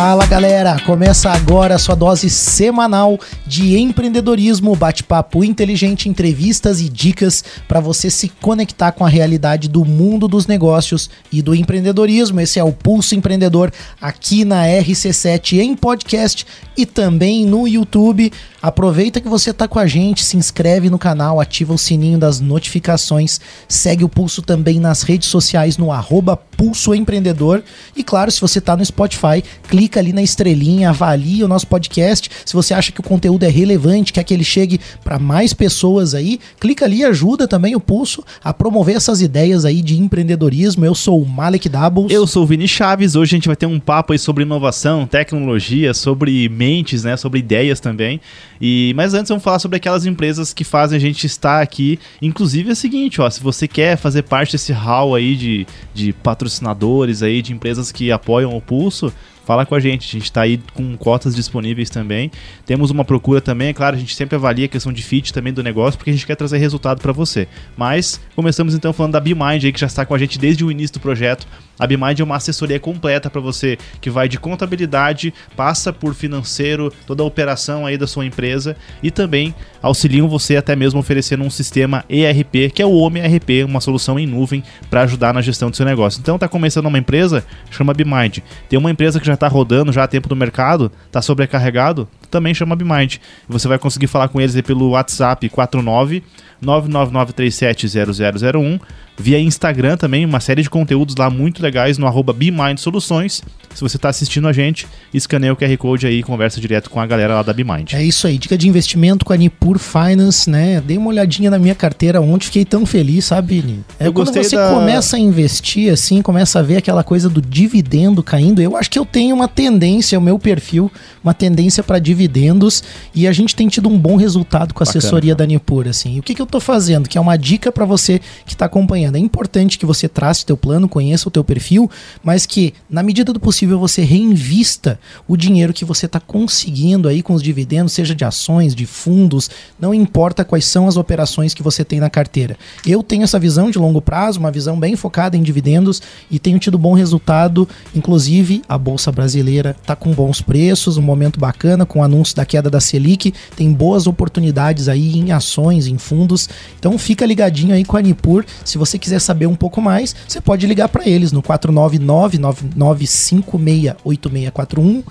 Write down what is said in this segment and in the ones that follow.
Fala galera, começa agora a sua dose semanal de empreendedorismo, bate-papo inteligente, entrevistas e dicas para você se conectar com a realidade do mundo dos negócios e do empreendedorismo. Esse é o Pulso Empreendedor aqui na RC7 em podcast e também no YouTube. Aproveita que você está com a gente, se inscreve no canal, ativa o sininho das notificações, segue o Pulso também nas redes sociais no arroba Pulso Empreendedor. E claro, se você está no Spotify, clica ali na estrelinha, avalie o nosso podcast. Se você acha que o conteúdo é relevante, quer que ele chegue para mais pessoas aí, clica ali e ajuda também o Pulso a promover essas ideias aí de empreendedorismo. Eu sou o Malek Doubles. Eu sou o Vini Chaves. Hoje a gente vai ter um papo aí sobre inovação, tecnologia, sobre mentes, né, sobre ideias também. E mas antes vamos falar sobre aquelas empresas que fazem a gente estar aqui. Inclusive é o seguinte, ó, se você quer fazer parte desse hall aí de, de patrocinadores aí de empresas que apoiam o Pulso, fala com a gente. A gente está aí com cotas disponíveis também. Temos uma procura também, é claro, a gente sempre avalia a questão de fit também do negócio, porque a gente quer trazer resultado para você. Mas começamos então falando da BeMind aí, que já está com a gente desde o início do projeto. A BeMind é uma assessoria completa para você que vai de contabilidade, passa por financeiro, toda a operação aí da sua empresa e também auxiliam você até mesmo oferecendo um sistema ERP, que é o Home ERP, uma solução em nuvem para ajudar na gestão do seu negócio. Então tá começando uma empresa, chama BeMind. Tem uma empresa que já está rodando já há tempo no mercado, está sobrecarregado, também chama BeMind. Você vai conseguir falar com eles pelo WhatsApp 49 999370001 via Instagram também, uma série de conteúdos lá muito legais no arroba Soluções. Se você está assistindo a gente, escaneia o QR Code aí e conversa direto com a galera lá da BeMind. É isso aí, dica de investimento com a Nipur Finance, né? Dei uma olhadinha na minha carteira ontem, fiquei tão feliz, sabe, Vini? É eu quando você da... começa a investir assim, começa a ver aquela coisa do dividendo caindo, eu acho que eu tenho uma tendência, o meu perfil, uma tendência para dividendos e a gente tem tido um bom resultado com a Bacana, assessoria cara. da Nipur, assim. E o que, que eu tô fazendo? Que é uma dica para você que está acompanhando é importante que você trace teu plano, conheça o teu perfil, mas que, na medida do possível, você reinvista o dinheiro que você está conseguindo aí com os dividendos, seja de ações, de fundos, não importa quais são as operações que você tem na carteira. Eu tenho essa visão de longo prazo, uma visão bem focada em dividendos e tenho tido bom resultado. Inclusive, a Bolsa Brasileira está com bons preços, um momento bacana com o anúncio da queda da Selic, tem boas oportunidades aí em ações, em fundos. Então fica ligadinho aí com a Nipur. Se você você quiser saber um pouco mais, você pode ligar para eles no 499-9956-8641,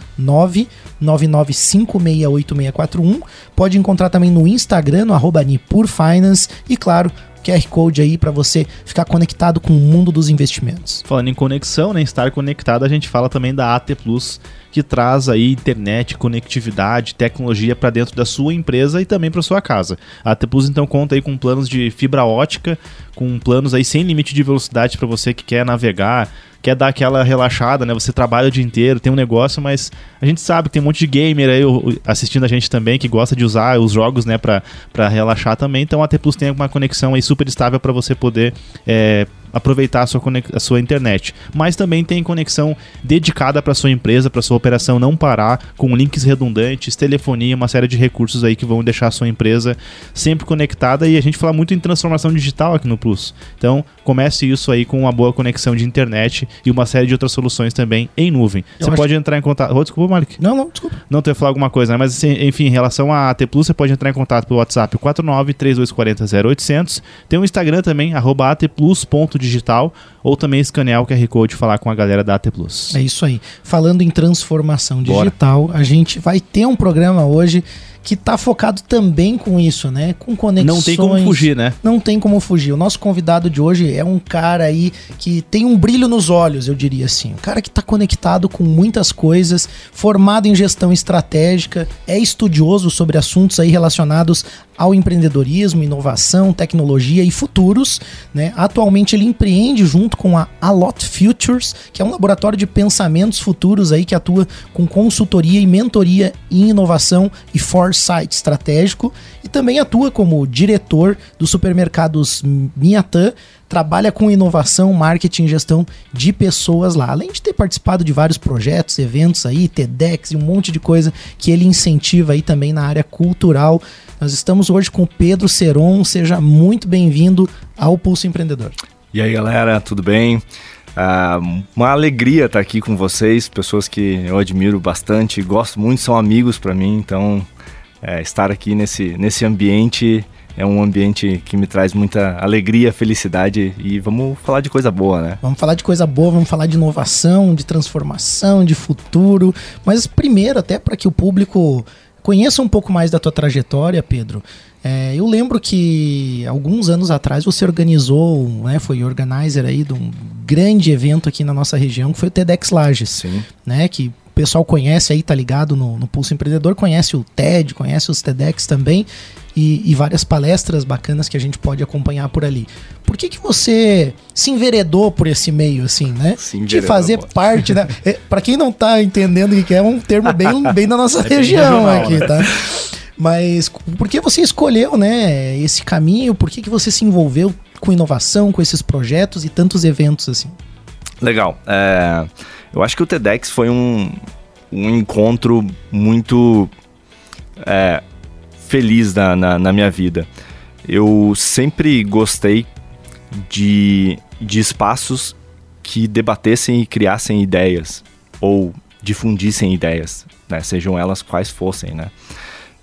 99956-8641. Pode encontrar também no Instagram, no arroba Nipurfinance e, claro, QR Code aí para você ficar conectado com o mundo dos investimentos. Falando em conexão, né, estar conectado, a gente fala também da AT Plus, que traz aí internet, conectividade, tecnologia para dentro da sua empresa e também para sua casa. A AT Plus então conta aí com planos de fibra ótica, com planos aí sem limite de velocidade para você que quer navegar, quer dar aquela relaxada, né? Você trabalha o dia inteiro, tem um negócio, mas a gente sabe que tem um monte de gamer aí assistindo a gente também que gosta de usar os jogos, né, para relaxar também. Então a T Plus tem uma conexão aí super estável para você poder é, aproveitar a sua, a sua internet. Mas também tem conexão dedicada para sua empresa, para sua operação não parar, com links redundantes, telefonia, uma série de recursos aí que vão deixar a sua empresa sempre conectada. E a gente fala muito em transformação digital aqui no Plus. Então, comece isso aí com uma boa conexão de internet e uma série de outras soluções também em nuvem. Eu você pode entrar em contato. Oh, desculpa, Malik. Não, não, desculpa. Não ter falar alguma coisa, né? Mas assim, enfim, em relação a AT Plus, você pode entrar em contato pelo WhatsApp 49 3240 0800. Tem o um Instagram também, arroba atplus.digital digital ou também escanear o QR Code e falar com a galera da AT Plus. É isso aí. Falando em transformação digital, Bora. a gente vai ter um programa hoje que está focado também com isso, né? Com conexões. Não tem como fugir, né? Não tem como fugir. O nosso convidado de hoje é um cara aí que tem um brilho nos olhos, eu diria assim. Um cara que está conectado com muitas coisas, formado em gestão estratégica, é estudioso sobre assuntos aí relacionados ao empreendedorismo, inovação, tecnologia e futuros. Né? Atualmente ele empreende junto com a Alot Futures, que é um laboratório de pensamentos futuros aí que atua com consultoria e mentoria em inovação e foresight estratégico e também atua como diretor dos supermercados Miatã, trabalha com inovação, marketing e gestão de pessoas lá. Além de ter participado de vários projetos, eventos aí, TEDx e um monte de coisa que ele incentiva aí também na área cultural. Nós estamos hoje com o Pedro Seron, seja muito bem-vindo ao Pulso Empreendedor. E aí, galera, tudo bem? Ah, uma alegria estar aqui com vocês, pessoas que eu admiro bastante, gosto muito, são amigos para mim, então é, estar aqui nesse, nesse ambiente é um ambiente que me traz muita alegria, felicidade e vamos falar de coisa boa, né? Vamos falar de coisa boa, vamos falar de inovação, de transformação, de futuro, mas primeiro até para que o público conheça um pouco mais da tua trajetória, Pedro. É, eu lembro que alguns anos atrás você organizou, né, foi organizer aí de um grande evento aqui na nossa região, que foi o TEDx Lages, Sim. né, que pessoal conhece aí, tá ligado no, no Pulso Empreendedor, conhece o TED, conhece os TEDx também, e, e, várias palestras bacanas que a gente pode acompanhar por ali. Por que, que você se enveredou por esse meio, assim, né? De fazer parte da. É, para quem não tá entendendo o que é, é um termo bem, bem da nossa é região aqui, né? tá? Mas por que você escolheu, né, esse caminho? Por que, que você se envolveu com inovação, com esses projetos e tantos eventos assim? Legal. É, eu acho que o TEDx foi um, um encontro muito é, feliz na, na, na minha vida. Eu sempre gostei de, de espaços que debatessem e criassem ideias ou difundissem ideias, né? sejam elas quais fossem, né?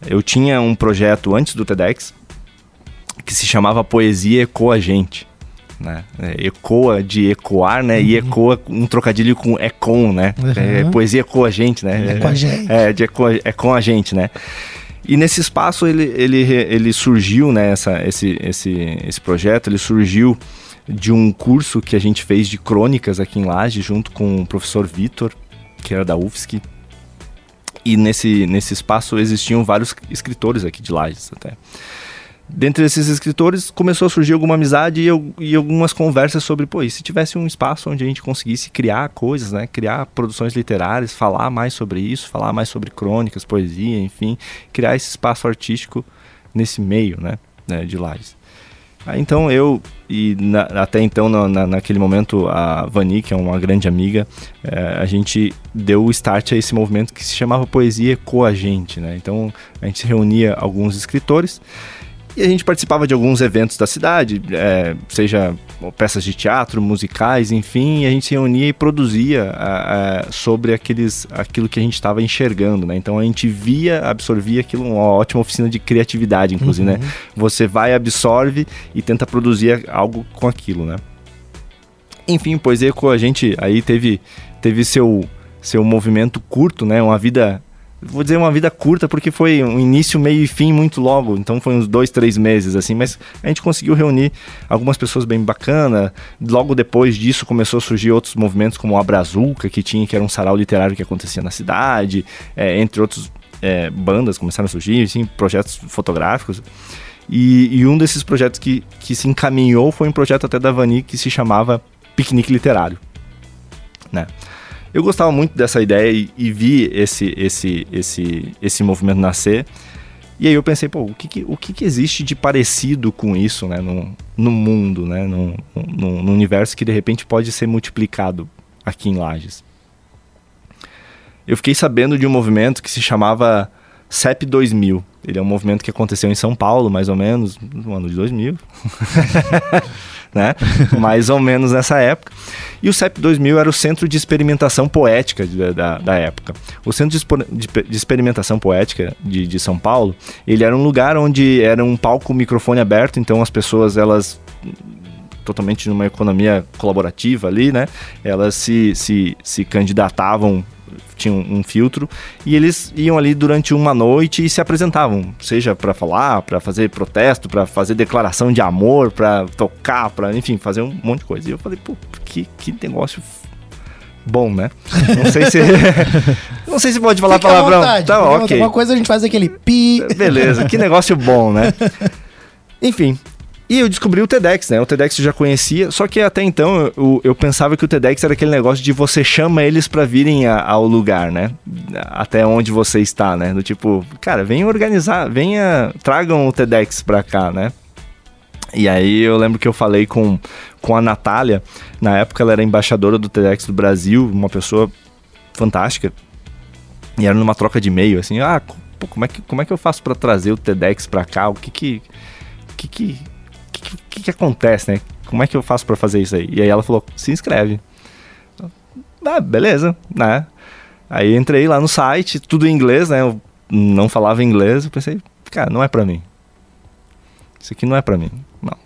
Eu tinha um projeto antes do TEDx que se chamava Poesia Ecoa Gente, né? É, ecoa de ecoar, né? Uhum. E ecoa um trocadilho com econ, né? Uhum. É, poesia ecoa gente, né? É com a gente. É, de ecoa, é com a gente, né? E nesse espaço ele, ele, ele surgiu, né, essa, esse, esse, esse projeto, ele surgiu de um curso que a gente fez de crônicas aqui em Laje, junto com o professor Vitor, que era da UFSC. E nesse, nesse espaço existiam vários escritores aqui de Lages até dentre esses escritores começou a surgir alguma amizade e, e, algumas conversas sobre, pô, e se tivesse um espaço onde a gente conseguisse criar coisas, né, criar produções literárias, falar mais sobre isso, falar mais sobre crônicas, poesia, enfim, criar esse espaço artístico nesse meio, né, né de Lages. Aí, então eu e na, até então na, na, naquele momento a Vani, que é uma grande amiga, é, a gente deu o start a esse movimento que se chamava Poesia Coagente, né? Então a gente reunia alguns escritores e a gente participava de alguns eventos da cidade, é, seja peças de teatro, musicais, enfim, e a gente se reunia e produzia é, sobre aqueles, aquilo que a gente estava enxergando, né? Então a gente via, absorvia aquilo, uma ótima oficina de criatividade, inclusive, né? uhum. né? Você vai, absorve e tenta produzir algo com aquilo, né? Enfim, pois com a gente aí teve, teve seu, seu movimento curto, né? Uma vida vou dizer uma vida curta porque foi um início, meio e fim muito logo, então foi uns dois, três meses assim, mas a gente conseguiu reunir algumas pessoas bem bacana. Logo depois disso começou a surgir outros movimentos como o Abrazuca, que tinha, que era um sarau literário que acontecia na cidade, é, entre outros é, bandas começaram a surgir, assim, projetos fotográficos. E, e, um desses projetos que, que se encaminhou foi um projeto até da Vani que se chamava Piquenique Literário, né? Eu gostava muito dessa ideia e, e vi esse, esse, esse, esse movimento nascer. E aí eu pensei, pô, o que, que o que, que, existe de parecido com isso, né, no, no mundo, né, no, no, no, universo que de repente pode ser multiplicado aqui em Lages? Eu fiquei sabendo de um movimento que se chamava CEP 2000. Ele é um movimento que aconteceu em São Paulo, mais ou menos, no ano de 2000. né? mais ou menos nessa época. E o CEP 2000 era o Centro de Experimentação Poética de, da, da época. O Centro de, de Experimentação Poética de, de São Paulo, ele era um lugar onde era um palco microfone aberto, então as pessoas, elas totalmente numa economia colaborativa ali, né? Elas se, se, se candidatavam tinha um, um, filtro e eles iam ali durante uma noite e se apresentavam, seja para falar, para fazer protesto, para fazer declaração de amor, para tocar, para enfim, fazer um monte de coisa. E eu falei, pô, que, que negócio bom, né? Não sei se não sei se pode falar Fique palavrão. Vontade, tá, ok. Uma coisa a gente faz aquele pi. Beleza, que negócio bom, né? Enfim, e eu descobri o TEDx, né? O TEDx eu já conhecia, só que até então eu, eu pensava que o TEDx era aquele negócio de você chama eles para virem a, ao lugar, né? Até onde você está, né? Do tipo, cara, venha organizar, venha, tragam o TEDx pra cá, né? E aí eu lembro que eu falei com, com a Natália, na época ela era embaixadora do TEDx do Brasil, uma pessoa fantástica. E era numa troca de e-mail, assim, ah, pô, como é que, como é que eu faço para trazer o TEDx pra cá? O que que, que, que que, que, que acontece, né? Como é que eu faço para fazer isso aí? E aí ela falou, se inscreve. ah, beleza, né? Aí entrei lá no site, tudo em inglês, né? Eu não falava inglês, eu pensei, cara, não é para mim. Isso aqui não é para mim. Não.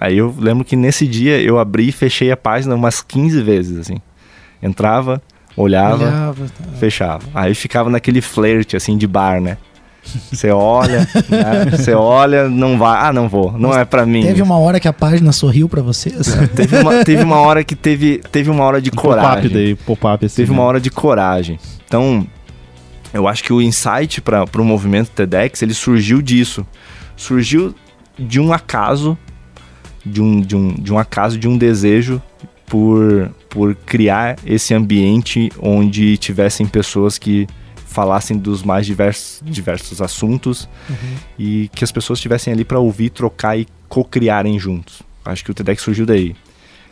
Aí eu lembro que nesse dia eu abri e fechei a página umas 15 vezes, assim. Entrava, olhava, olhava tá. fechava. Aí ficava naquele flerte, assim, de bar, né? Você olha, né? você olha, não vai, ah, não vou, não Mas é para mim. Teve uma hora que a página sorriu para você? Assim? teve, uma, teve uma hora que teve, teve uma hora de um coragem. Pop-up daí, pop-up assim. Teve né? uma hora de coragem. Então, eu acho que o insight para o movimento TEDx, ele surgiu disso. Surgiu de um acaso, de um, de um, de um acaso, de um desejo por, por criar esse ambiente onde tivessem pessoas que falassem dos mais diversos, diversos assuntos uhum. e que as pessoas estivessem ali para ouvir, trocar e co-criarem juntos. Acho que o TEDx surgiu daí.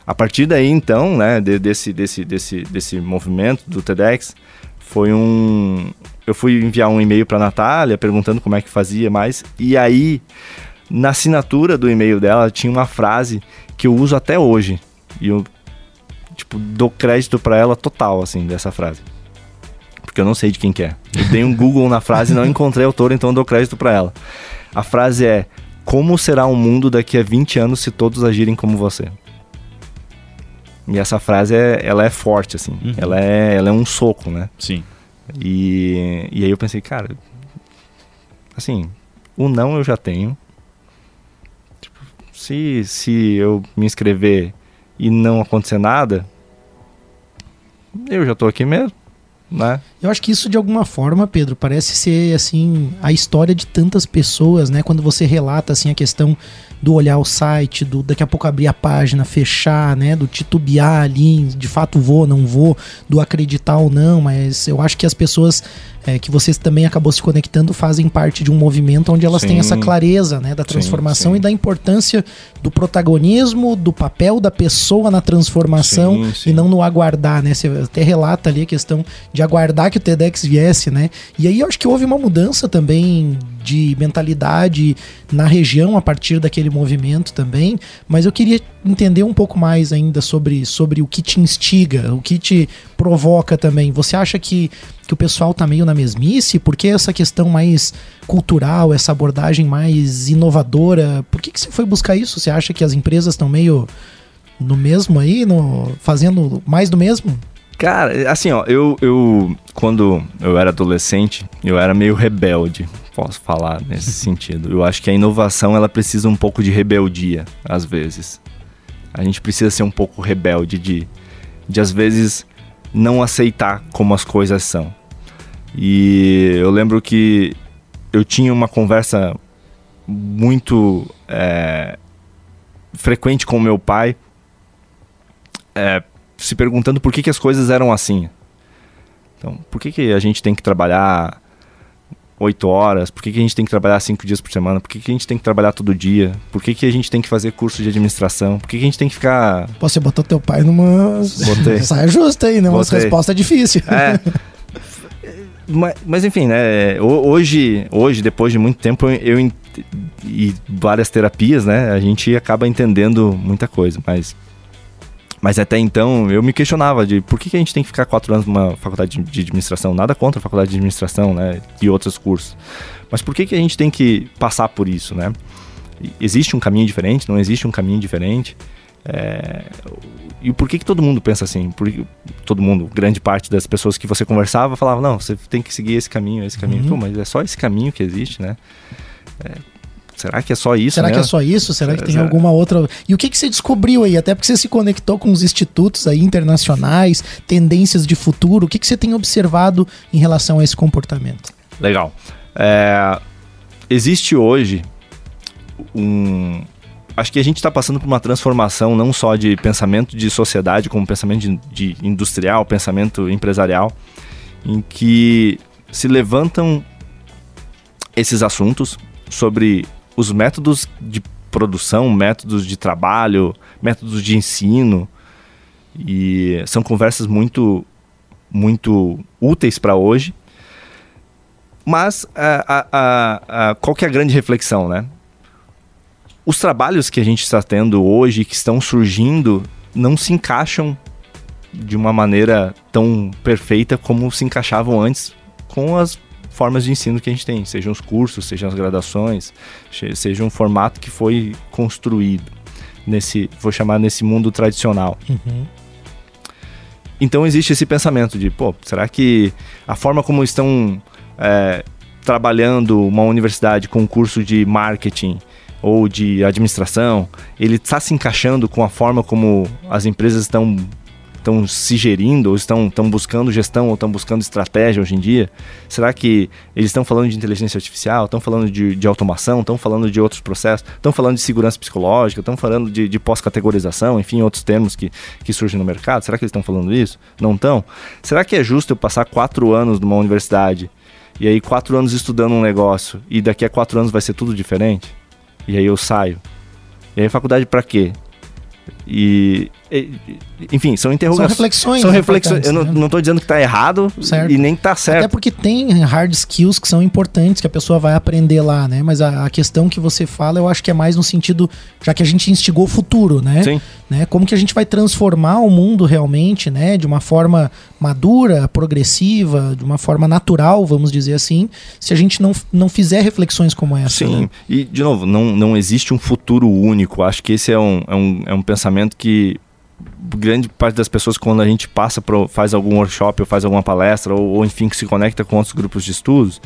A partir daí, então, né, desse, desse, desse, desse movimento do TEDx, foi um. Eu fui enviar um e-mail para Natália perguntando como é que fazia mais, e aí, na assinatura do e-mail dela, tinha uma frase que eu uso até hoje. E eu, tipo, dou crédito para ela total, assim, dessa frase porque eu não sei de quem que é. Eu dei um Google na frase e não encontrei a autora, então dou crédito para ela. A frase é: Como será o um mundo daqui a 20 anos se todos agirem como você? E essa frase é, ela é forte, assim. Uhum. Ela, é, ela é um soco, né? Sim. E, e aí eu pensei, cara, assim, o não eu já tenho. Tipo, se, se eu me inscrever e não acontecer nada, eu já tô aqui mesmo né? Eu acho que isso de alguma forma, Pedro, parece ser assim a história de tantas pessoas, né? Quando você relata assim a questão do olhar o site, do daqui a pouco abrir a página, fechar, né, do titubear ali, de fato vou, não vou, do acreditar ou não, mas eu acho que as pessoas é, que vocês também acabou se conectando fazem parte de um movimento onde elas sim. têm essa clareza, né, da transformação sim, sim. e da importância do protagonismo, do papel da pessoa na transformação e não no aguardar, né? Você até relata ali a questão de aguardar que o TEDx viesse, né? E aí eu acho que houve uma mudança também de mentalidade na região a partir daquele movimento também, mas eu queria entender um pouco mais ainda sobre, sobre o que te instiga, o que te provoca também. Você acha que, que o pessoal tá meio na mesmice? Por que essa questão mais cultural, essa abordagem mais inovadora? Por que, que você foi buscar isso? Você acha que as empresas estão meio no mesmo aí, no, fazendo mais do mesmo? Cara, assim, ó, eu, eu quando eu era adolescente, eu era meio rebelde, posso falar nesse sentido. Eu acho que a inovação ela precisa um pouco de rebeldia, às vezes. A gente precisa ser um pouco rebelde de, de às vezes não aceitar como as coisas são. E eu lembro que eu tinha uma conversa muito é, frequente com meu pai. É, se perguntando por que, que as coisas eram assim. Então, por que, que a gente tem que trabalhar oito horas? Por que, que a gente tem que trabalhar cinco dias por semana? Por que, que a gente tem que trabalhar todo dia? Por que, que a gente tem que fazer curso de administração? Por que, que a gente tem que ficar. Pô, você botou teu pai numa. Botei. Saia justa aí, né? Uma resposta difícil. É. mas, mas, enfim, né? Hoje, hoje, depois de muito tempo, eu, eu e várias terapias, né? A gente acaba entendendo muita coisa, mas mas até então eu me questionava de por que, que a gente tem que ficar quatro anos numa faculdade de administração? Nada contra a faculdade de administração, né? E outros cursos. Mas por que, que a gente tem que passar por isso, né? Existe um caminho diferente? Não existe um caminho diferente? É... E por que, que todo mundo pensa assim? Porque todo mundo, grande parte das pessoas que você conversava falava, não, você tem que seguir esse caminho, esse caminho. Uhum. Pô, mas é só esse caminho que existe, né? É, Será que é só isso? Será que é só isso? Será que tem alguma outra. E o que, que você descobriu aí? Até porque você se conectou com os institutos aí internacionais, tendências de futuro. O que, que você tem observado em relação a esse comportamento? Legal. É... Existe hoje um. Acho que a gente está passando por uma transformação não só de pensamento de sociedade, como pensamento de, de industrial, pensamento empresarial, em que se levantam esses assuntos sobre os métodos de produção, métodos de trabalho, métodos de ensino. E são conversas muito, muito úteis para hoje. Mas a, a, a, qual que é a grande reflexão, né? Os trabalhos que a gente está tendo hoje, que estão surgindo, não se encaixam de uma maneira tão perfeita como se encaixavam antes com as formas de ensino que a gente tem, sejam os cursos, sejam as graduações, seja um formato que foi construído nesse, vou chamar nesse mundo tradicional. Uhum. Então existe esse pensamento de, pô, será que a forma como estão é, trabalhando uma universidade com um curso de marketing ou de administração, ele está se encaixando com a forma como as empresas estão estão se gerindo, ou estão, estão buscando gestão, ou estão buscando estratégia hoje em dia? Será que eles estão falando de inteligência artificial, estão falando de, de automação, estão falando de outros processos, estão falando de segurança psicológica, estão falando de, de pós-categorização, enfim, outros termos que, que surgem no mercado? Será que eles estão falando isso? Não estão? Será que é justo eu passar quatro anos numa universidade e aí quatro anos estudando um negócio e daqui a quatro anos vai ser tudo diferente? E aí eu saio. E aí faculdade para quê? E, enfim, são interrogações. São reflexões. São reflexões. Eu não, né? não tô dizendo que tá errado certo. e nem que tá certo. Até porque tem hard skills que são importantes, que a pessoa vai aprender lá, né? Mas a, a questão que você fala, eu acho que é mais no sentido, já que a gente instigou o futuro, né? Sim. Né? Como que a gente vai transformar o mundo realmente, né? De uma forma madura, progressiva, de uma forma natural, vamos dizer assim, se a gente não, não fizer reflexões como essa. Sim, né? e de novo, não, não existe um futuro único. Acho que esse é um, é um, é um pensamento que grande parte das pessoas quando a gente passa pro, faz algum workshop ou faz alguma palestra ou, ou enfim que se conecta com outros grupos de estudos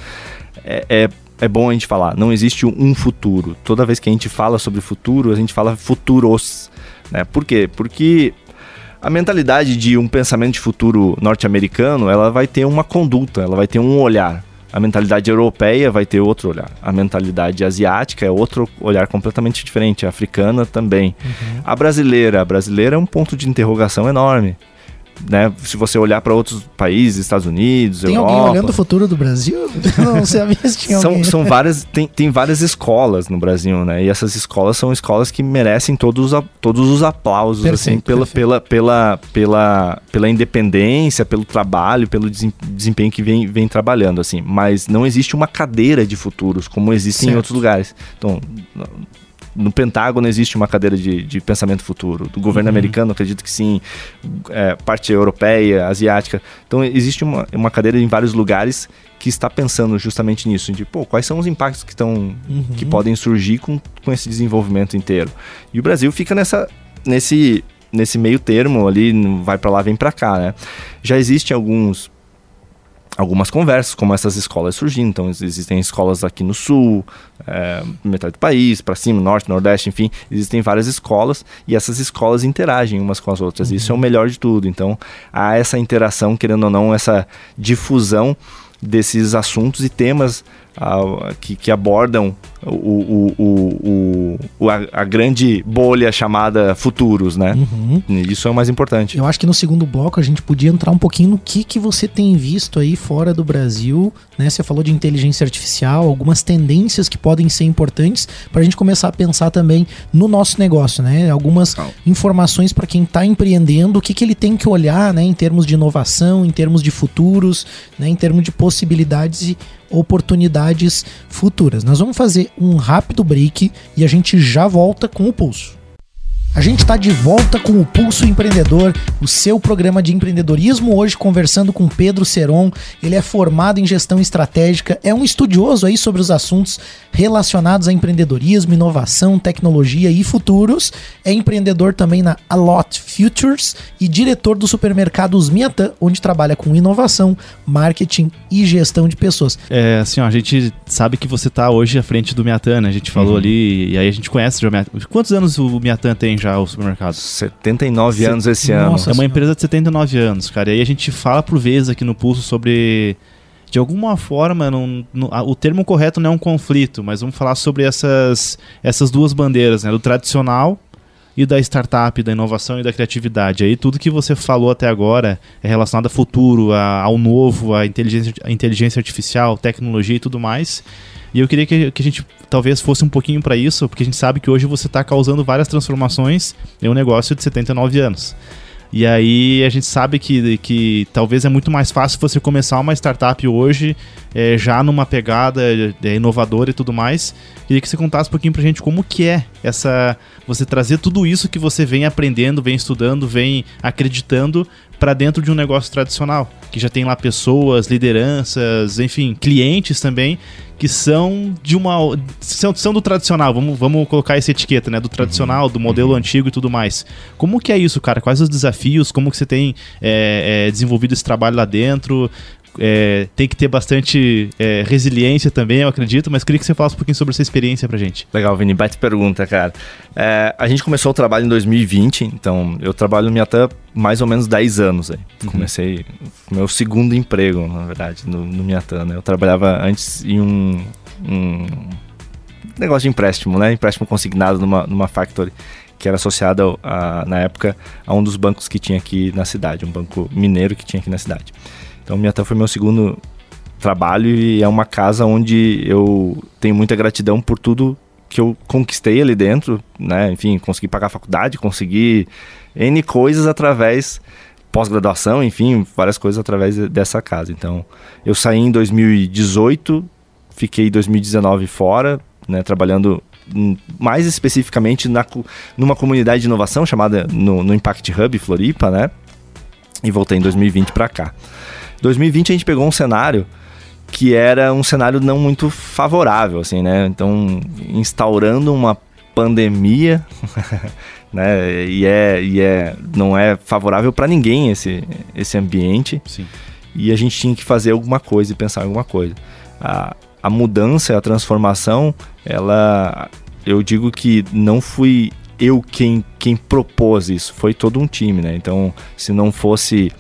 é, é, é, bom a gente falar. Não existe um futuro. Toda vez que a gente fala sobre futuro a gente fala futuros né? Por quê? Porque a mentalidade de um pensamento de futuro norte-americano ela vai ter uma conduta ela vai ter um olhar a mentalidade europeia vai ter outro olhar. A mentalidade asiática é outro olhar completamente diferente. A africana também. Uhum. A brasileira, a brasileira é um ponto de interrogação enorme né, se você olhar para outros países, Estados Unidos, tem Europa... Tem alguém olhando o futuro do Brasil? não sabia se tinha são, alguém. São várias, tem, tem várias escolas no Brasil, né? E essas escolas são escolas que merecem todos, todos os aplausos, assim, perfeito, assim, pela, pela, pela, pela, pela independência, pelo trabalho, pelo desempenho que vem, vem trabalhando, assim. Mas não existe uma cadeira de futuros, como existe certo. em outros lugares. Então, no Pentágono existe uma cadeira de, de pensamento futuro. Do governo uhum. americano, acredito que sim. É, parte europeia, asiática. Então, existe uma, uma cadeira em vários lugares que está pensando justamente nisso, de pô, quais são os impactos que estão uhum. que podem surgir com, com esse desenvolvimento inteiro. E o Brasil fica nessa nesse nesse meio termo ali, vai para lá, vem para cá, né? Já existem alguns algumas conversas, como essas escolas surgindo. Então, existem escolas aqui no sul, é, metade do país, para cima, norte, nordeste, enfim, existem várias escolas e essas escolas interagem umas com as outras. Uhum. Isso é o melhor de tudo. Então, há essa interação, querendo ou não, essa difusão desses assuntos e temas uh, que, que abordam o, o, o, o a, a, grande bolha chamada futuros, né? Uhum. Isso é o mais importante. Eu acho que no segundo bloco a gente podia entrar um pouquinho no que, que você tem visto aí fora do Brasil, né? Você falou de inteligência artificial, algumas tendências que podem ser importantes para a gente começar a pensar também no nosso negócio, né? Algumas informações para quem está empreendendo, o que, que ele tem que olhar, né? Em termos de inovação, em termos de futuros, né? Em termos de possibilidades e oportunidades futuras. Nós vamos fazer um rápido break e a gente já volta com o pulso. A gente está de volta com o Pulso Empreendedor, o seu programa de empreendedorismo. Hoje conversando com Pedro Seron. Ele é formado em gestão estratégica, é um estudioso aí sobre os assuntos relacionados a empreendedorismo, inovação, tecnologia e futuros. É empreendedor também na Alot Futures e diretor do supermercado Miatã, onde trabalha com inovação, marketing e gestão de pessoas. É, assim, ó, a gente sabe que você está hoje à frente do Miatã, né? A gente falou uhum. ali, e aí a gente conhece o Miatã. Quantos anos o Miatã tem já o supermercado? 79 anos esse ano. Nossa, é uma empresa de 79 anos, cara. E aí a gente fala por vezes aqui no Pulso sobre de alguma forma, não, não, o termo correto não é um conflito, mas vamos falar sobre essas, essas duas bandeiras, né? Do tradicional e da startup, da inovação e da criatividade. Aí tudo que você falou até agora é relacionado ao futuro, a, ao novo, à inteligência, a inteligência artificial, tecnologia e tudo mais. E eu queria que, que a gente talvez fosse um pouquinho para isso, porque a gente sabe que hoje você está causando várias transformações em um negócio de 79 anos. E aí a gente sabe que, que talvez é muito mais fácil você começar uma startup hoje, é, já numa pegada é, inovadora e tudo mais. Queria que você contasse um pouquinho pra gente como que é essa. Você trazer tudo isso que você vem aprendendo, vem estudando, vem acreditando para dentro de um negócio tradicional, que já tem lá pessoas, lideranças, enfim, clientes também que são de uma são, são do tradicional, vamos, vamos colocar essa etiqueta, né, do tradicional, do modelo uhum. antigo e tudo mais. Como que é isso, cara? Quais os desafios? Como que você tem é, é, desenvolvido esse trabalho lá dentro? É, tem que ter bastante é, resiliência também, eu acredito, mas queria que você falasse um pouquinho sobre essa experiência pra gente. Legal, Vini, baita pergunta, cara. É, a gente começou o trabalho em 2020, então eu trabalho no Miatã mais ou menos 10 anos aí. Uhum. Comecei meu segundo emprego, na verdade, no, no Miatã, né? Eu trabalhava antes em um, um negócio de empréstimo, né? Empréstimo consignado numa, numa factory que era associada a, na época a um dos bancos que tinha aqui na cidade, um banco mineiro que tinha aqui na cidade. Então, Miatã foi meu segundo trabalho e é uma casa onde eu tenho muita gratidão por tudo que eu conquistei ali dentro, né? Enfim, consegui pagar a faculdade, consegui N coisas através pós-graduação, enfim, várias coisas através dessa casa. Então, eu saí em 2018, fiquei 2019 fora, né, trabalhando mais especificamente na, numa comunidade de inovação chamada no, no Impact Hub Floripa, né? E voltei em 2020 para cá. 2020 a gente pegou um cenário que era um cenário não muito favorável, assim, né? Então, instaurando uma pandemia, né? E é, e é não é favorável para ninguém esse, esse ambiente. Sim. E a gente tinha que fazer alguma coisa e pensar em alguma coisa. A, a mudança, a transformação, ela, eu digo que não fui eu quem, quem propôs isso, foi todo um time, né? Então, se não fosse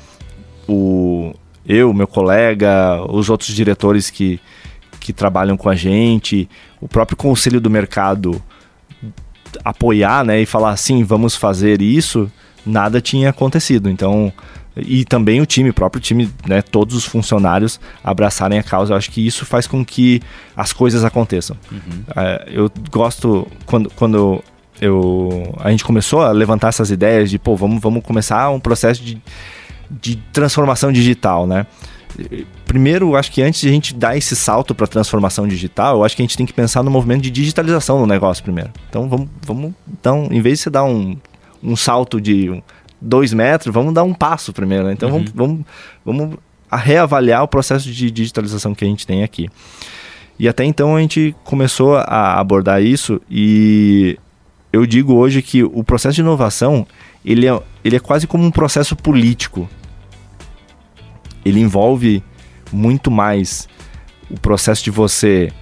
o, eu, meu colega, os outros diretores que, que trabalham com a gente, o próprio conselho do mercado apoiar, né, e falar assim, vamos fazer isso, nada tinha acontecido. Então, e também o time, o próprio time, né, todos os funcionários abraçarem a causa. Eu acho que isso faz com que as coisas aconteçam. Uhum. É, eu gosto quando, quando eu, a gente começou a levantar essas ideias de, pô, vamos, vamos começar um processo de de transformação digital, né? Primeiro, acho que antes de a gente dar esse salto para transformação digital, eu acho que a gente tem que pensar no movimento de digitalização do negócio primeiro. Então, vamos, vamos então, em vez de você dar um, um salto de dois metros, vamos dar um passo primeiro. Né? Então, uhum. vamos, vamos, vamos reavaliar o processo de digitalização que a gente tem aqui. E até então a gente começou a abordar isso e eu digo hoje que o processo de inovação ele é, ele é quase como um processo político ele envolve muito mais o processo de você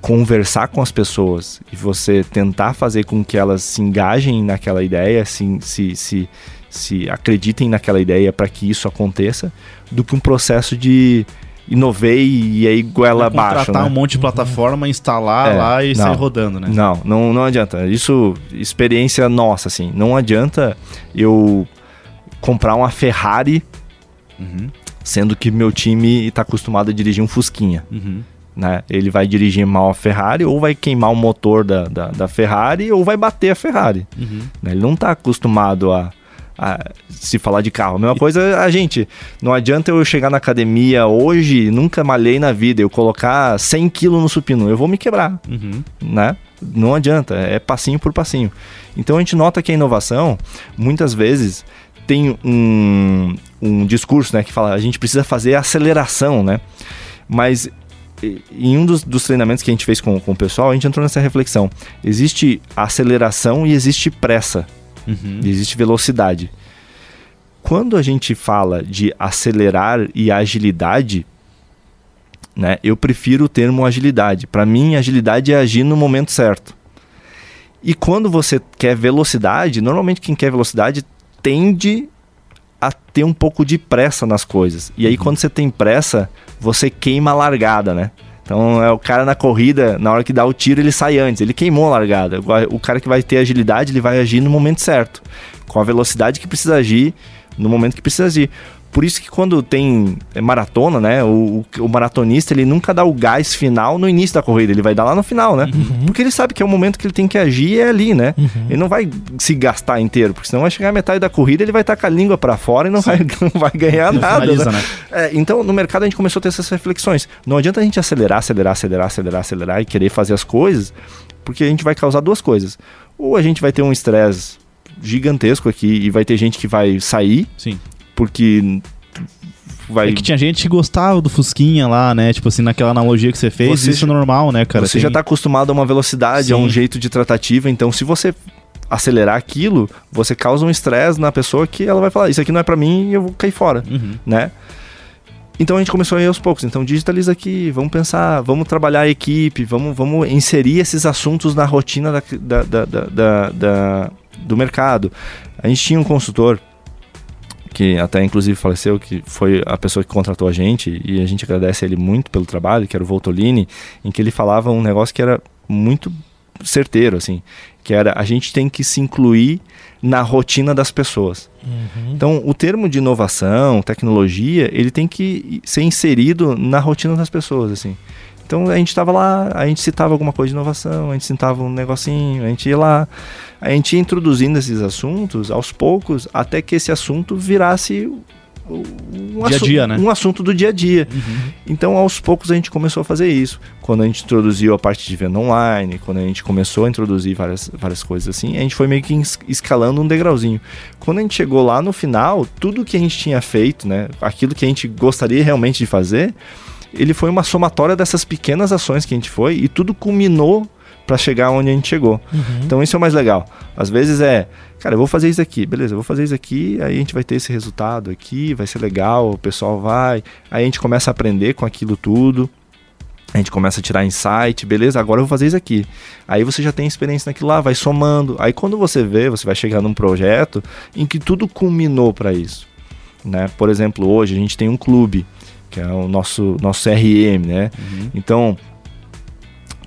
conversar com as pessoas e você tentar fazer com que elas se engajem naquela ideia, se, se, se, se acreditem naquela ideia para que isso aconteça, do que um processo de inovei e aí goela abaixo. Contratar né? um monte de plataforma, instalar é, lá e não, sair rodando, né? Não, não, não adianta. Isso, experiência nossa, assim. Não adianta eu comprar uma Ferrari uhum sendo que meu time está acostumado a dirigir um Fusquinha. Uhum. Né? Ele vai dirigir mal a Ferrari, ou vai queimar o motor da, da, da Ferrari, ou vai bater a Ferrari. Uhum. Né? Ele não está acostumado a, a, se falar de carro. A mesma coisa a gente. Não adianta eu chegar na academia hoje, nunca malhei na vida, eu colocar 100 quilos no supino, eu vou me quebrar. Uhum. Né? Não adianta, é passinho por passinho. Então a gente nota que a inovação, muitas vezes, tem um, um discurso né, que fala a gente precisa fazer aceleração, né? Mas em um dos, dos, treinamentos que a gente fez com, com o pessoal, a gente entrou nessa reflexão. Existe aceleração e existe pressa. Uhum. E existe velocidade. Quando a gente fala de acelerar e agilidade, né, eu prefiro o termo agilidade. Para mim, agilidade é agir no momento certo. E quando você quer velocidade, normalmente quem quer velocidade tende a ter um pouco de pressa nas coisas. E aí, uhum. quando você tem pressa, você queima a largada, né? Então é o cara na corrida, na hora que dá o tiro, ele sai antes, ele queimou a largada. O cara que vai ter agilidade, ele vai agir no momento certo, com a velocidade que precisa agir, no momento que precisa agir. Por isso que quando tem maratona, né? O, o, maratonista ele nunca dá o gás final no início da corrida, ele vai dar lá no final, né? Uhum. Porque ele sabe que é o momento que ele tem que agir é ali, né? Uhum. Ele não vai se gastar inteiro, porque senão vai chegar a metade da corrida ele vai estar com a língua para fora e não vai, não vai ganhar nada. Finaliza, né? né? É, então no mercado a gente começou a ter essas reflexões. Não adianta a gente acelerar, acelerar, acelerar, acelerar, acelerar e querer fazer as coisas, porque a gente vai causar duas coisas. Ou a gente vai ter um estresse gigantesco aqui e vai ter gente que vai sair. Sim porque vai. É que tinha gente que gostava do Fusquinha lá, né? Tipo assim, naquela analogia que você fez, você isso é normal, né, cara? Você Tem... já tá acostumado a uma velocidade, Sim. a um jeito de tratativa, então se você acelerar aquilo, você causa um estresse na pessoa que ela vai falar, isso aqui não é para mim e eu vou cair fora, uhum. né? Então a gente começou a ir aos poucos. Então digitaliza aqui, vamos pensar, vamos trabalhar a equipe, vamos, vamos inserir esses assuntos na rotina da, da, da, da, da do mercado. A gente tinha um consultor que até inclusive faleceu, que foi a pessoa que contratou a gente, e a gente agradece a ele muito pelo trabalho, que era o Voltolini, em que ele falava um negócio que era muito certeiro, assim, que era a gente tem que se incluir na rotina das pessoas. Uhum. Então, o termo de inovação, tecnologia, ele tem que ser inserido na rotina das pessoas, assim. Então a gente estava lá, a gente citava alguma coisa de inovação, a gente citava um negocinho, a gente ia lá, a gente ia introduzindo esses assuntos aos poucos, até que esse assunto virasse um, dia dia, né? um assunto do dia a dia. Uhum. Então, aos poucos, a gente começou a fazer isso. Quando a gente introduziu a parte de venda online, quando a gente começou a introduzir várias, várias coisas assim, a gente foi meio que escalando um degrauzinho. Quando a gente chegou lá no final, tudo que a gente tinha feito, né, aquilo que a gente gostaria realmente de fazer, ele foi uma somatória dessas pequenas ações que a gente foi e tudo culminou para chegar onde a gente chegou. Uhum. Então isso é o mais legal. Às vezes é, cara, eu vou fazer isso aqui, beleza, eu vou fazer isso aqui, aí a gente vai ter esse resultado aqui, vai ser legal, o pessoal vai, aí a gente começa a aprender com aquilo tudo. A gente começa a tirar insight, beleza? Agora eu vou fazer isso aqui. Aí você já tem experiência naquilo lá, vai somando. Aí quando você vê, você vai chegar num projeto em que tudo culminou para isso. Né? Por exemplo, hoje a gente tem um clube que é o nosso, nosso CRM, né? Uhum. Então,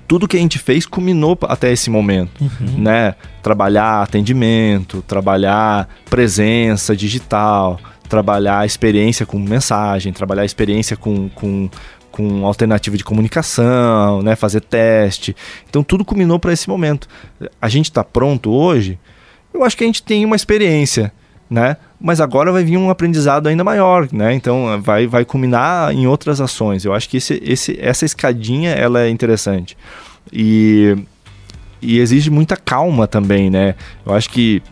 tudo que a gente fez culminou até esse momento, uhum. né? Trabalhar atendimento, trabalhar presença digital, trabalhar experiência com mensagem, trabalhar experiência com, com, com alternativa de comunicação, né? Fazer teste. Então tudo culminou para esse momento. A gente está pronto hoje. Eu acho que a gente tem uma experiência né? Mas agora vai vir um aprendizado ainda maior, né? Então vai, vai culminar em outras ações. Eu acho que esse, esse, essa escadinha ela é interessante. E, e exige muita calma também, né? Eu acho que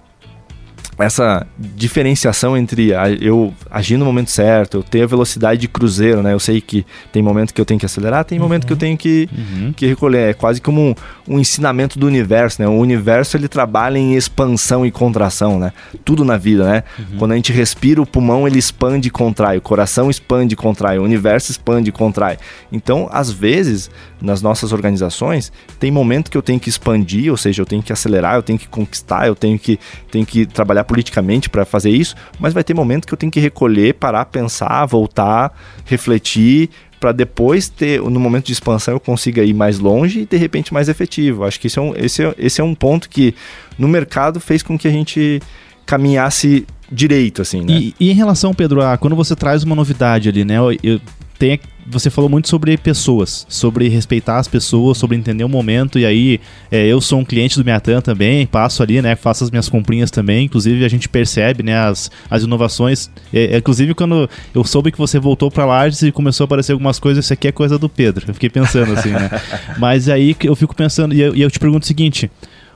essa diferenciação entre a, eu agir no momento certo, eu ter a velocidade de cruzeiro, né? Eu sei que tem momento que eu tenho que acelerar, tem uhum. momento que eu tenho que, uhum. que recolher. É quase como um, ensinamento do universo, né? O universo ele trabalha em expansão e contração, né? Tudo na vida, né? Uhum. Quando a gente respira, o pulmão ele expande e contrai, o coração expande e contrai, o universo expande e contrai. Então, às vezes, nas nossas organizações, tem momento que eu tenho que expandir, ou seja, eu tenho que acelerar, eu tenho que conquistar, eu tenho que, tenho que trabalhar politicamente para fazer isso, mas vai ter momento que eu tenho que recolher, parar, pensar, voltar, refletir, para depois ter, no momento de expansão, eu consiga ir mais longe e de repente mais efetivo. Acho que esse é um, esse é, esse é um ponto que no mercado fez com que a gente caminhasse direito, assim, né? E, e em relação, Pedro, a quando você traz uma novidade ali, né? Eu, eu tem você falou muito sobre pessoas, sobre respeitar as pessoas, sobre entender o momento. E aí, é, eu sou um cliente do Miatan também, passo ali, né? Faço as minhas comprinhas também. Inclusive, a gente percebe, né? As, as inovações. É, é inclusive, quando eu soube que você voltou para Lages e começou a aparecer algumas coisas, isso aqui é coisa do Pedro. Eu fiquei pensando assim, né? Mas aí eu fico pensando, e eu, e eu te pergunto o seguinte.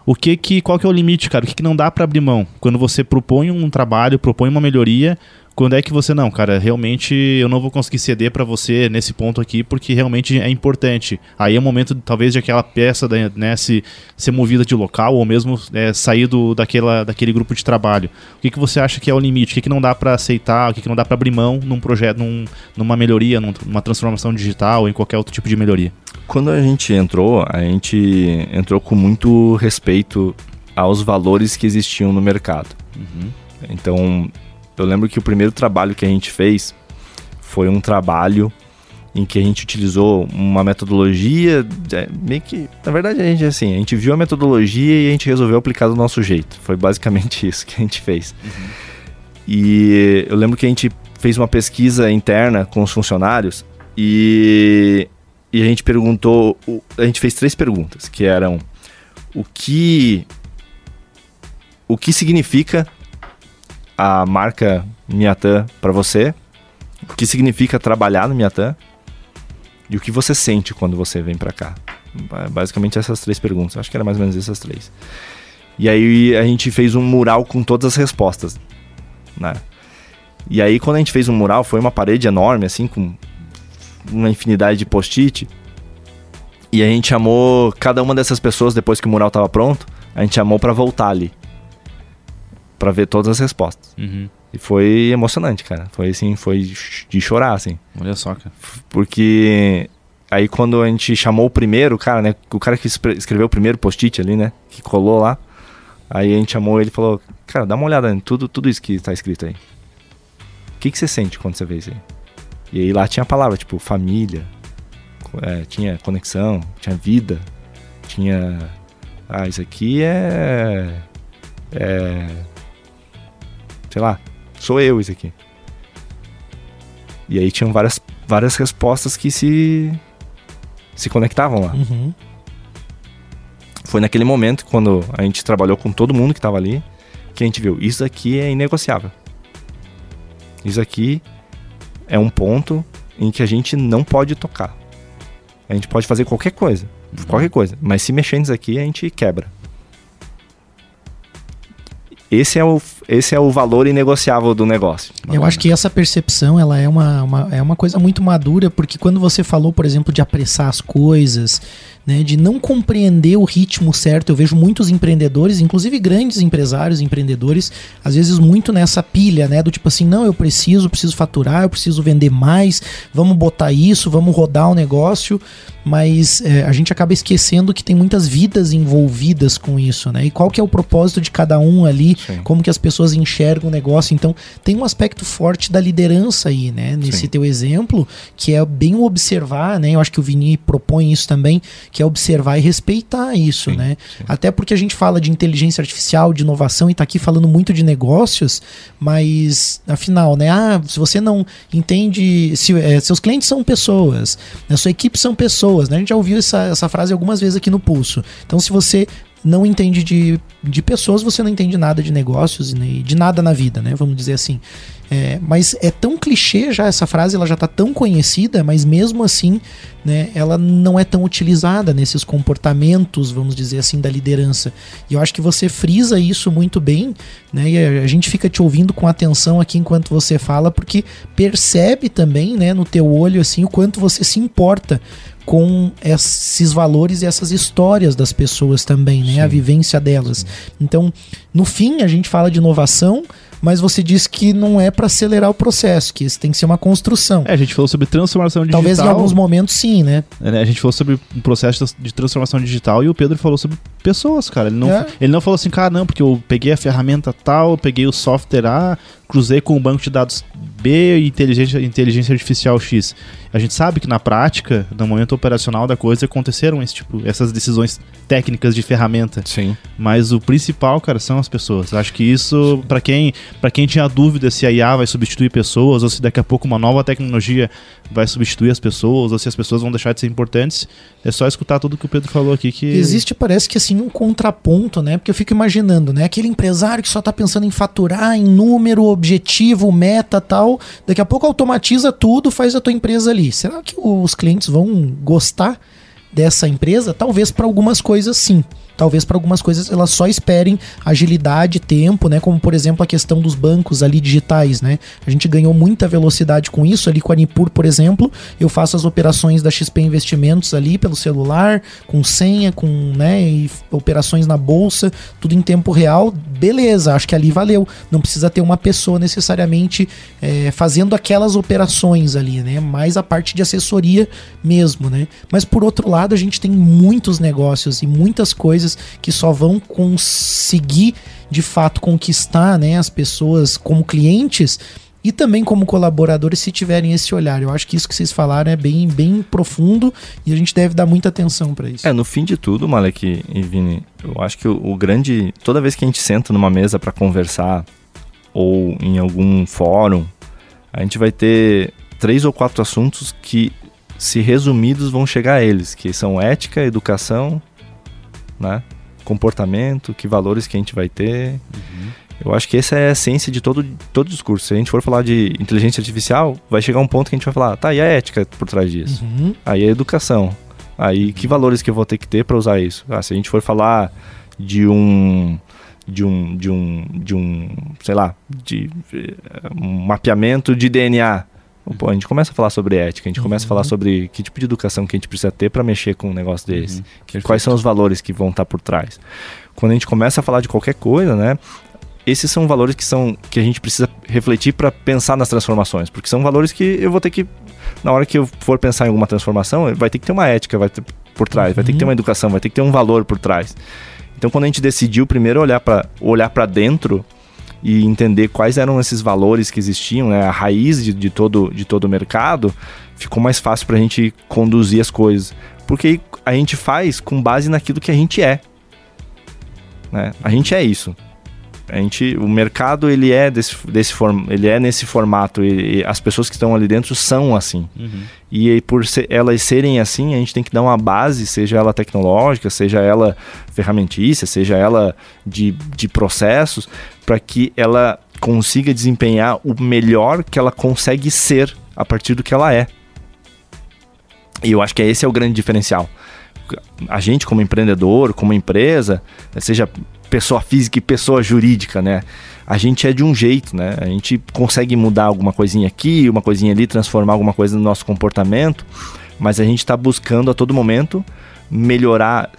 O que que, qual que é o limite, cara? O que, que não dá para abrir mão? Quando você propõe um trabalho, propõe uma melhoria, quando é que você não, cara, realmente eu não vou conseguir ceder para você nesse ponto aqui porque realmente é importante. Aí é o momento talvez de aquela peça né, se, ser movida de local ou mesmo é, sair do, daquela, daquele grupo de trabalho. O que, que você acha que é o limite? O que, que não dá para aceitar? O que, que não dá para abrir mão num projeto, num, numa melhoria, numa transformação digital ou em qualquer outro tipo de melhoria? Quando a gente entrou, a gente entrou com muito respeito aos valores que existiam no mercado. Uhum. Então, eu lembro que o primeiro trabalho que a gente fez foi um trabalho em que a gente utilizou uma metodologia, é, meio que, na verdade a gente assim, a gente viu a metodologia e a gente resolveu aplicar do nosso jeito. Foi basicamente isso que a gente fez. Uhum. E eu lembro que a gente fez uma pesquisa interna com os funcionários e, e a gente perguntou, a gente fez três perguntas, que eram o que o que significa a marca Miatan para você, o que significa trabalhar no Miatan e o que você sente quando você vem para cá. Basicamente essas três perguntas, acho que era mais ou menos essas três. E aí a gente fez um mural com todas as respostas, né? E aí, quando a gente fez um mural, foi uma parede enorme, assim, com uma infinidade de post-it. E a gente chamou cada uma dessas pessoas, depois que o mural estava pronto, a gente chamou para voltar ali. Para ver todas as respostas. Uhum. E foi emocionante, cara. Foi assim, foi de chorar, assim. Olha só, cara. Porque aí quando a gente chamou o primeiro, cara, né? O cara que escreveu o primeiro post-it ali, né? Que colou lá. Aí a gente chamou ele e falou, cara, dá uma olhada em tudo, tudo isso que tá escrito aí. O que, que você sente quando você vê isso aí? E aí lá tinha a palavra, tipo, família, é, tinha conexão, tinha vida, tinha. Ah, isso aqui é. É. Sei lá, sou eu isso aqui. E aí tinham várias, várias respostas que se. se conectavam lá. Uhum. Foi naquele momento, quando a gente trabalhou com todo mundo que estava ali, que a gente viu: isso aqui é inegociável. Isso aqui é um ponto em que a gente não pode tocar. A gente pode fazer qualquer coisa, uhum. qualquer coisa, mas se mexer nisso aqui a gente quebra. Esse é o, esse é o valor inegociável do negócio. Eu acho que essa percepção ela é uma, uma, é uma coisa muito madura, porque quando você falou, por exemplo, de apressar as coisas, né, de não compreender o ritmo certo. Eu vejo muitos empreendedores, inclusive grandes empresários, empreendedores, às vezes muito nessa pilha, né, do tipo assim, não, eu preciso, preciso faturar, eu preciso vender mais, vamos botar isso, vamos rodar o negócio, mas é, a gente acaba esquecendo que tem muitas vidas envolvidas com isso, né? E qual que é o propósito de cada um ali, Sim. como que as pessoas enxergam o negócio. Então, tem um aspecto forte da liderança aí, né? Nesse Sim. teu exemplo, que é bem observar, né? Eu acho que o Vini propõe isso também, que é observar e respeitar isso, sim, né? Até porque a gente fala de inteligência artificial, de inovação e tá aqui falando muito de negócios, mas afinal, né? Ah, se você não entende, se é, seus clientes são pessoas, a sua equipe são pessoas, né? A gente já ouviu essa, essa frase algumas vezes aqui no Pulso. Então, se você não entende de, de pessoas, você não entende nada de negócios e de nada na vida, né? Vamos dizer assim. É, mas é tão clichê já essa frase, ela já está tão conhecida, mas mesmo assim, né, ela não é tão utilizada nesses comportamentos, vamos dizer assim, da liderança. E eu acho que você frisa isso muito bem, né? E a gente fica te ouvindo com atenção aqui enquanto você fala, porque percebe também, né, no teu olho assim, o quanto você se importa com esses valores e essas histórias das pessoas também, né? Sim. A vivência delas. Sim. Então, no fim, a gente fala de inovação, mas você disse que não é para acelerar o processo, que isso tem que ser uma construção. É, a gente falou sobre transformação digital. Talvez em alguns momentos sim, né? É, né? A gente falou sobre um processo de transformação digital e o Pedro falou sobre pessoas, cara. Ele não, é. ele não falou assim, cara, não, porque eu peguei a ferramenta tal, peguei o software A, cruzei com o banco de dados B e inteligência, inteligência artificial X. A gente sabe que na prática, no momento operacional da coisa, aconteceram esse tipo, essas decisões técnicas de ferramenta. Sim. Mas o principal, cara, são as pessoas. Acho que isso, para quem, para quem tinha dúvida se a IA vai substituir pessoas ou se daqui a pouco uma nova tecnologia vai substituir as pessoas ou se as pessoas vão deixar de ser importantes, é só escutar tudo que o Pedro falou aqui que existe parece que assim um contraponto, né? Porque eu fico imaginando, né, aquele empresário que só tá pensando em faturar, em número, objetivo, meta, tal, daqui a pouco automatiza tudo, faz a tua empresa ali. Será que os clientes vão gostar dessa empresa? Talvez para algumas coisas sim. Talvez para algumas coisas elas só esperem agilidade, tempo, né? Como por exemplo a questão dos bancos ali digitais, né? A gente ganhou muita velocidade com isso ali com a Nipur, por exemplo. Eu faço as operações da XP Investimentos ali pelo celular, com senha, com, né, e operações na bolsa, tudo em tempo real. Beleza, acho que ali valeu. Não precisa ter uma pessoa necessariamente é, fazendo aquelas operações ali, né? Mais a parte de assessoria mesmo, né? Mas por outro lado, a gente tem muitos negócios e muitas coisas que só vão conseguir de fato conquistar né, as pessoas como clientes e também como colaboradores se tiverem esse olhar. Eu acho que isso que vocês falaram é bem, bem profundo e a gente deve dar muita atenção para isso. É, no fim de tudo, Malek e Vini, eu acho que o, o grande. Toda vez que a gente senta numa mesa para conversar ou em algum fórum, a gente vai ter três ou quatro assuntos que, se resumidos, vão chegar a eles, que são ética, educação né? Comportamento, que valores que a gente vai ter. Uhum. Eu acho que essa é a essência de todo, todo discurso. Se a gente for falar de inteligência artificial, vai chegar um ponto que a gente vai falar, tá, e a ética por trás disso? Uhum. Aí a educação. Aí que valores que eu vou ter que ter para usar isso? Ah, se a gente for falar de um de um, de um, de um sei lá, de um mapeamento de DNA. Pô, a gente começa a falar sobre ética, a gente uhum. começa a falar uhum. sobre que tipo de educação que a gente precisa ter para mexer com um negócio desse. Uhum. Quais são os valores que vão estar tá por trás. Quando a gente começa a falar de qualquer coisa, né? Esses são valores que são que a gente precisa refletir para pensar nas transformações, porque são valores que eu vou ter que na hora que eu for pensar em alguma transformação, vai ter que ter uma ética, vai ter por trás, uhum. vai ter que ter uma uhum. educação, vai ter que ter um valor por trás. Então, quando a gente decidiu primeiro olhar para olhar para dentro e entender quais eram esses valores que existiam, né, a raiz de, de todo, de todo o mercado, ficou mais fácil para a gente conduzir as coisas. Porque a gente faz com base naquilo que a gente é. Né? A gente é isso. A gente, o mercado ele é desse, desse form, ele é nesse formato e, e, as pessoas que estão ali dentro são assim. Uhum. E, e por ser, elas serem assim, a gente tem que dar uma base, seja ela tecnológica, seja ela ferramentícia, seja ela de, de processos, para que ela consiga desempenhar o melhor que ela consegue ser a partir do que ela é. E eu acho que esse é o grande diferencial. A gente, como empreendedor, como empresa, seja pessoa física e pessoa jurídica, né? A gente é de um jeito, né? A gente consegue mudar alguma coisinha aqui, uma coisinha ali, transformar alguma coisa no nosso comportamento, mas a gente está buscando a todo momento melhorar,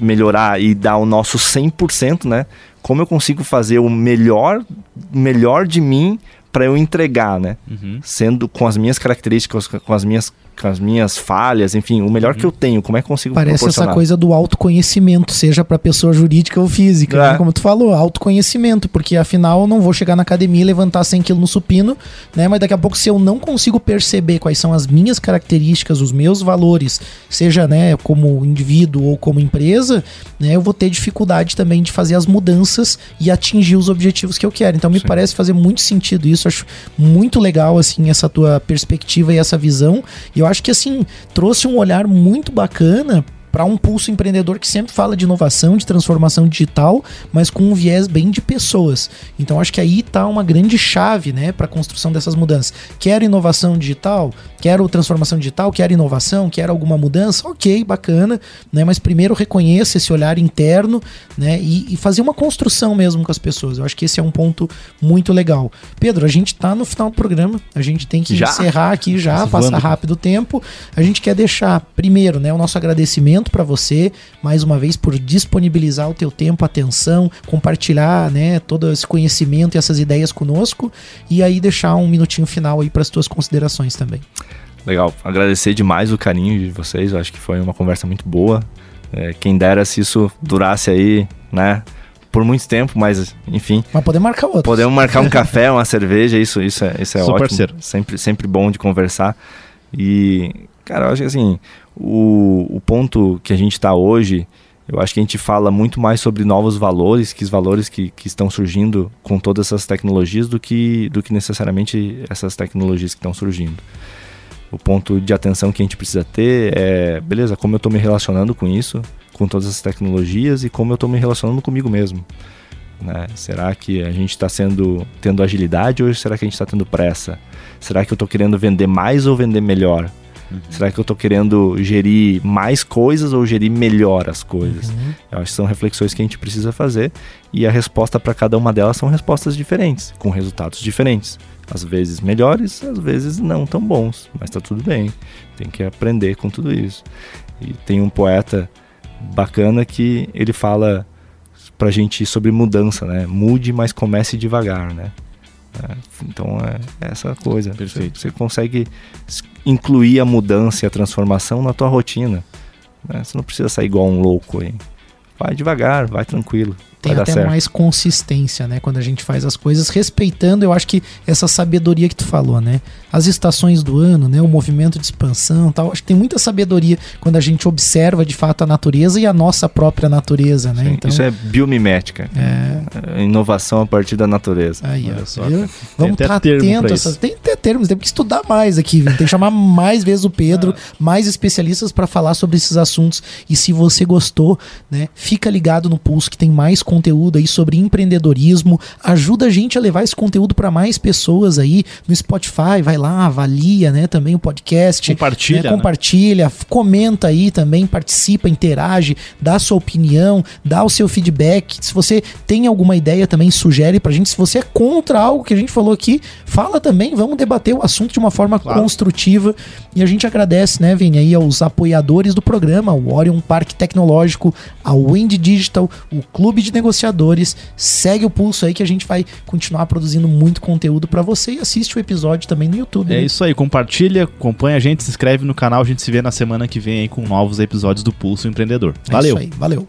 melhorar e dar o nosso 100%, né? Como eu consigo fazer o melhor, melhor de mim para eu entregar, né? Uhum. Sendo com as minhas características, com as minhas com as minhas falhas, enfim, o melhor que eu tenho, como é que eu consigo Parece essa coisa do autoconhecimento, seja para pessoa jurídica ou física, é. né? como tu falou, autoconhecimento, porque afinal eu não vou chegar na academia e levantar 100 kg no supino, né? Mas daqui a pouco se eu não consigo perceber quais são as minhas características, os meus valores, seja, né, como indivíduo ou como empresa, né, eu vou ter dificuldade também de fazer as mudanças e atingir os objetivos que eu quero. Então me Sim. parece fazer muito sentido isso, acho muito legal assim essa tua perspectiva e essa visão. E eu acho que assim, trouxe um olhar muito bacana para um pulso empreendedor que sempre fala de inovação, de transformação digital, mas com um viés bem de pessoas. Então acho que aí está uma grande chave, né, para a construção dessas mudanças. Quero inovação digital, quero transformação digital, quero inovação, quero alguma mudança, ok, bacana, né, mas primeiro reconheça esse olhar interno, né, e, e fazer uma construção mesmo com as pessoas. Eu acho que esse é um ponto muito legal. Pedro, a gente está no final do programa, a gente tem que já? encerrar aqui já, passa rápido o tempo. A gente quer deixar primeiro, né, o nosso agradecimento agradecimento para você, mais uma vez, por disponibilizar o teu tempo, atenção, compartilhar, né, todo esse conhecimento e essas ideias conosco, e aí deixar um minutinho final aí para as tuas considerações também. Legal, agradecer demais o carinho de vocês, eu acho que foi uma conversa muito boa. É, quem dera se isso durasse aí, né, por muito tempo, mas enfim. Mas podemos marcar outro. Podemos marcar um café, uma cerveja, isso, isso é, isso é ótimo. Parceiro. Sempre, sempre bom de conversar. E, cara, eu acho que assim, o, o ponto que a gente está hoje, eu acho que a gente fala muito mais sobre novos valores, que os valores que, que estão surgindo com todas essas tecnologias, do que, do que necessariamente essas tecnologias que estão surgindo. O ponto de atenção que a gente precisa ter é, beleza, como eu estou me relacionando com isso, com todas essas tecnologias e como eu estou me relacionando comigo mesmo. Né? Será que a gente está sendo tendo agilidade ou será que a gente está tendo pressa? Será que eu estou querendo vender mais ou vender melhor? Uhum. Será que eu estou querendo gerir mais coisas ou gerir melhor as coisas? Uhum. Eu acho que são reflexões que a gente precisa fazer e a resposta para cada uma delas são respostas diferentes, com resultados diferentes. Às vezes melhores, às vezes não tão bons, mas está tudo bem. Tem que aprender com tudo isso. E tem um poeta bacana que ele fala pra gente sobre mudança, né? Mude, mas comece devagar, né? É, então é, é essa coisa. Perfeito. Você, você, consegue incluir a mudança e a transformação na tua rotina. Né? Você não precisa sair igual um louco aí. Vai devagar, vai tranquilo tem até certo. mais consistência, né? Quando a gente faz as coisas, respeitando, eu acho que essa sabedoria que tu falou, né? As estações do ano, né? O movimento de expansão tal. Acho que tem muita sabedoria quando a gente observa de fato a natureza e a nossa própria natureza, né? Sim, então, isso é biomimética. É... é inovação a partir da natureza. Aí, ó, só, Vamos estar atentos. Tem até termos, tem que estudar mais aqui. Tem que chamar mais vezes o Pedro, ah. mais especialistas para falar sobre esses assuntos. E se você gostou, né? Fica ligado no pulso que tem mais conteúdo aí sobre empreendedorismo, ajuda a gente a levar esse conteúdo para mais pessoas aí no Spotify, vai lá, avalia, né, também o podcast, compartilha, né, compartilha, né? comenta aí também, participa, interage, dá sua opinião, dá o seu feedback. Se você tem alguma ideia também sugere pra gente. Se você é contra algo que a gente falou aqui, fala também, vamos debater o assunto de uma forma claro. construtiva. E a gente agradece, né, Vini, aí aos apoiadores do programa, o Orion Parque Tecnológico, a Wind Digital, o Clube de Negociadores. Segue o pulso aí que a gente vai continuar produzindo muito conteúdo para você e assiste o episódio também no YouTube. É né? isso aí, compartilha, acompanha a gente, se inscreve no canal, a gente se vê na semana que vem aí com novos episódios do Pulso Empreendedor. Valeu. É isso aí, valeu.